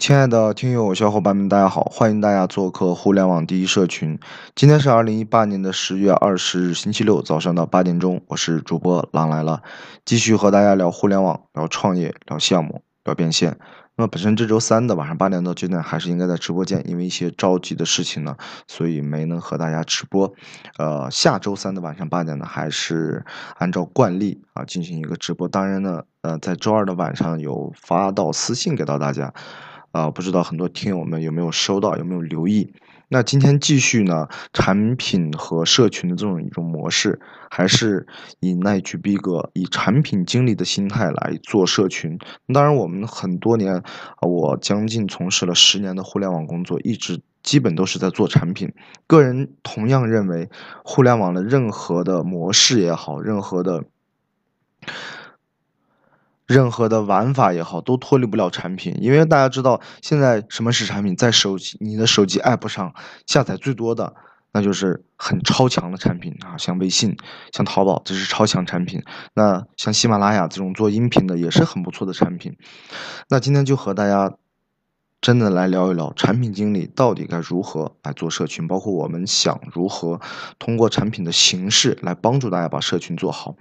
亲爱的听友小伙伴们，大家好！欢迎大家做客互联网第一社群。今天是二零一八年的十月二十日，星期六早上的八点钟，我是主播狼来了，继续和大家聊互联网、聊创业、聊项目、聊变现。那么本身这周三的晚上八点到九点还是应该在直播间，因为一些着急的事情呢，所以没能和大家直播。呃，下周三的晚上八点呢，还是按照惯例啊进行一个直播。当然呢，呃，在周二的晚上有发到私信给到大家。啊，不知道很多听友们有没有收到，有没有留意？那今天继续呢，产品和社群的这种一种模式，还是以奈去逼格，以产品经理的心态来做社群。当然，我们很多年，啊，我将近从事了十年的互联网工作，一直基本都是在做产品。个人同样认为，互联网的任何的模式也好，任何的。任何的玩法也好，都脱离不了产品，因为大家知道现在什么是产品，在手机你的手机 app 上下载最多的，那就是很超强的产品啊，像微信、像淘宝，这是超强产品。那像喜马拉雅这种做音频的，也是很不错的产品。那今天就和大家。真的来聊一聊产品经理到底该如何来做社群，包括我们想如何通过产品的形式来帮助大家把社群做好。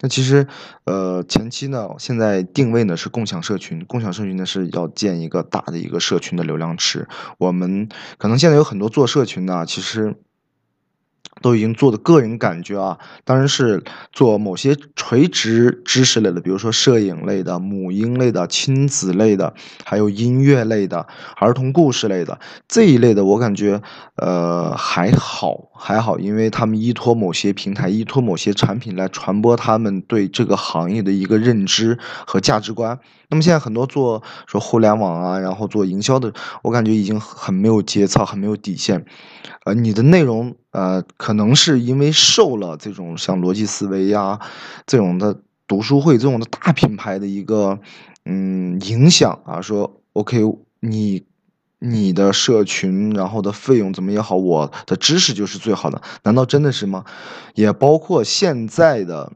那其实，呃，前期呢，现在定位呢是共享社群，共享社群呢是要建一个大的一个社群的流量池。我们可能现在有很多做社群的，其实。都已经做的个人感觉啊，当然是做某些垂直知识类的，比如说摄影类的、母婴类的、亲子类的，还有音乐类的、儿童故事类的这一类的，我感觉呃还好还好，因为他们依托某些平台、依托某些产品来传播他们对这个行业的一个认知和价值观。那么现在很多做说互联网啊，然后做营销的，我感觉已经很没有节操，很没有底线。呃，你的内容呃，可能是因为受了这种像逻辑思维呀这种的读书会这种的大品牌的一个嗯影响啊，说 OK，你你的社群然后的费用怎么也好，我的知识就是最好的，难道真的是吗？也包括现在的。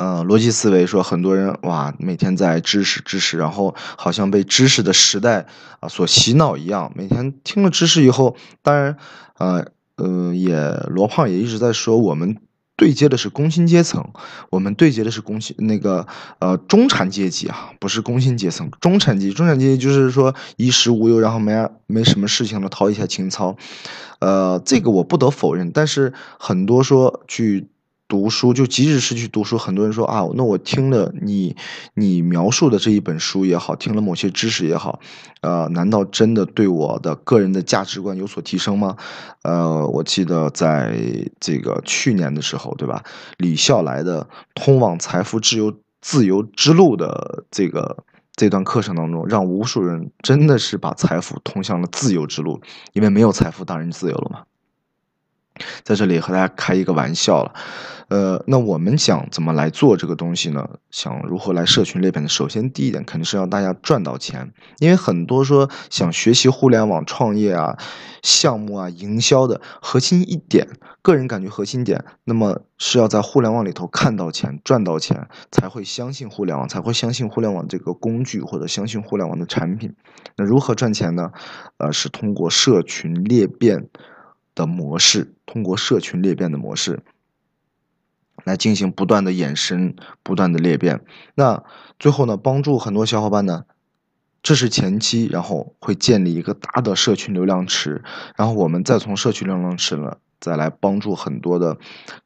嗯，逻辑思维说很多人哇，每天在知识知识，然后好像被知识的时代啊所洗脑一样。每天听了知识以后，当然，呃呃，也罗胖也一直在说，我们对接的是工薪阶层，我们对接的是工薪那个呃中产阶级啊，不是工薪阶层，中产阶级，中产阶级就是说衣食无忧，然后没没什么事情了，掏一下情操，呃，这个我不得否认，但是很多说去。读书就即使是去读书，很多人说啊，那我听了你你描述的这一本书也好，听了某些知识也好，呃，难道真的对我的个人的价值观有所提升吗？呃，我记得在这个去年的时候，对吧？李笑来的《通往财富自由自由之路》的这个这段课程当中，让无数人真的是把财富通向了自由之路，因为没有财富，当然自由了嘛。在这里和大家开一个玩笑了，呃，那我们想怎么来做这个东西呢？想如何来社群裂变呢？首先第一点肯定是让大家赚到钱，因为很多说想学习互联网创业啊、项目啊、营销的核心一点，个人感觉核心点，那么是要在互联网里头看到钱、赚到钱，才会相信互联网，才会相信互联网这个工具或者相信互联网的产品。那如何赚钱呢？呃，是通过社群裂变。的模式，通过社群裂变的模式来进行不断的衍生、不断的裂变。那最后呢，帮助很多小伙伴呢，这是前期，然后会建立一个大的社群流量池，然后我们再从社群流量池呢，再来帮助很多的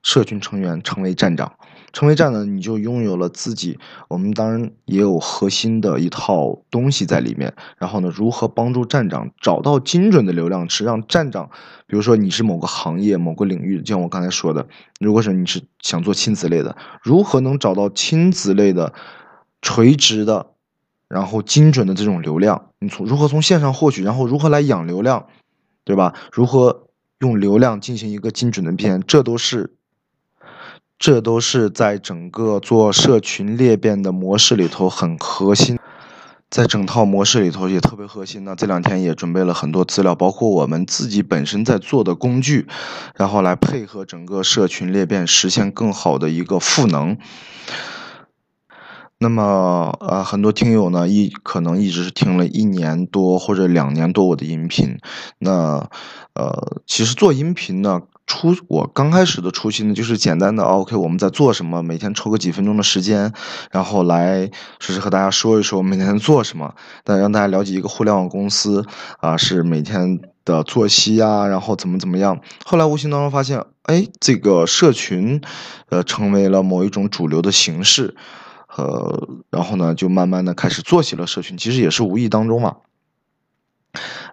社群成员成为站长。成为站长，你就拥有了自己。我们当然也有核心的一套东西在里面。然后呢，如何帮助站长找到精准的流量池，让站长，比如说你是某个行业、某个领域，就像我刚才说的，如果是你是想做亲子类的，如何能找到亲子类的垂直的，然后精准的这种流量？你从如何从线上获取，然后如何来养流量，对吧？如何用流量进行一个精准的变？这都是。这都是在整个做社群裂变的模式里头很核心，在整套模式里头也特别核心。那这两天也准备了很多资料，包括我们自己本身在做的工具，然后来配合整个社群裂变，实现更好的一个赋能。那么，呃，很多听友呢，一可能一直是听了一年多或者两年多我的音频。那，呃，其实做音频呢，初我刚开始的初心呢，就是简单的，OK，我们在做什么，每天抽个几分钟的时间，然后来试试和大家说一说我们每天做什么，但让大家了解一个互联网公司啊，是每天的作息啊，然后怎么怎么样。后来无形当中发现，哎，这个社群，呃，成为了某一种主流的形式。呃，然后呢，就慢慢的开始做起了社群，其实也是无意当中嘛。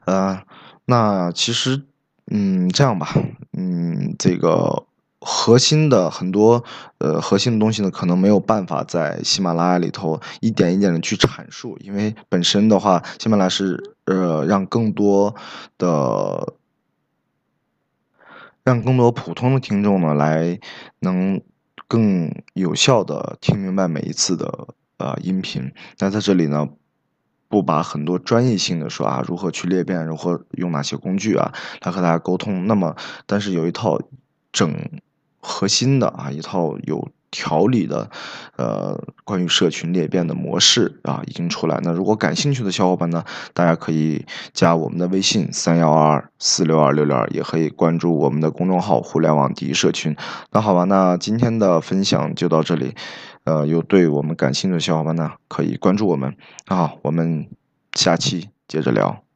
呃，那其实，嗯，这样吧，嗯，这个核心的很多呃核心的东西呢，可能没有办法在喜马拉雅里头一点一点的去阐述，因为本身的话，喜马拉雅是呃让更多的让更多普通的听众呢来能。更有效的听明白每一次的呃音频。那在这里呢，不把很多专业性的说啊，如何去裂变，如何用哪些工具啊，来和大家沟通。那么，但是有一套整核心的啊，一套有。调理的，呃，关于社群裂变的模式啊，已经出来。那如果感兴趣的小伙伴呢，大家可以加我们的微信三幺二二四六二六六二，也可以关注我们的公众号“互联网第一社群”。那好吧，那今天的分享就到这里。呃，有对我们感兴趣的小伙伴呢，可以关注我们。那好，我们下期接着聊。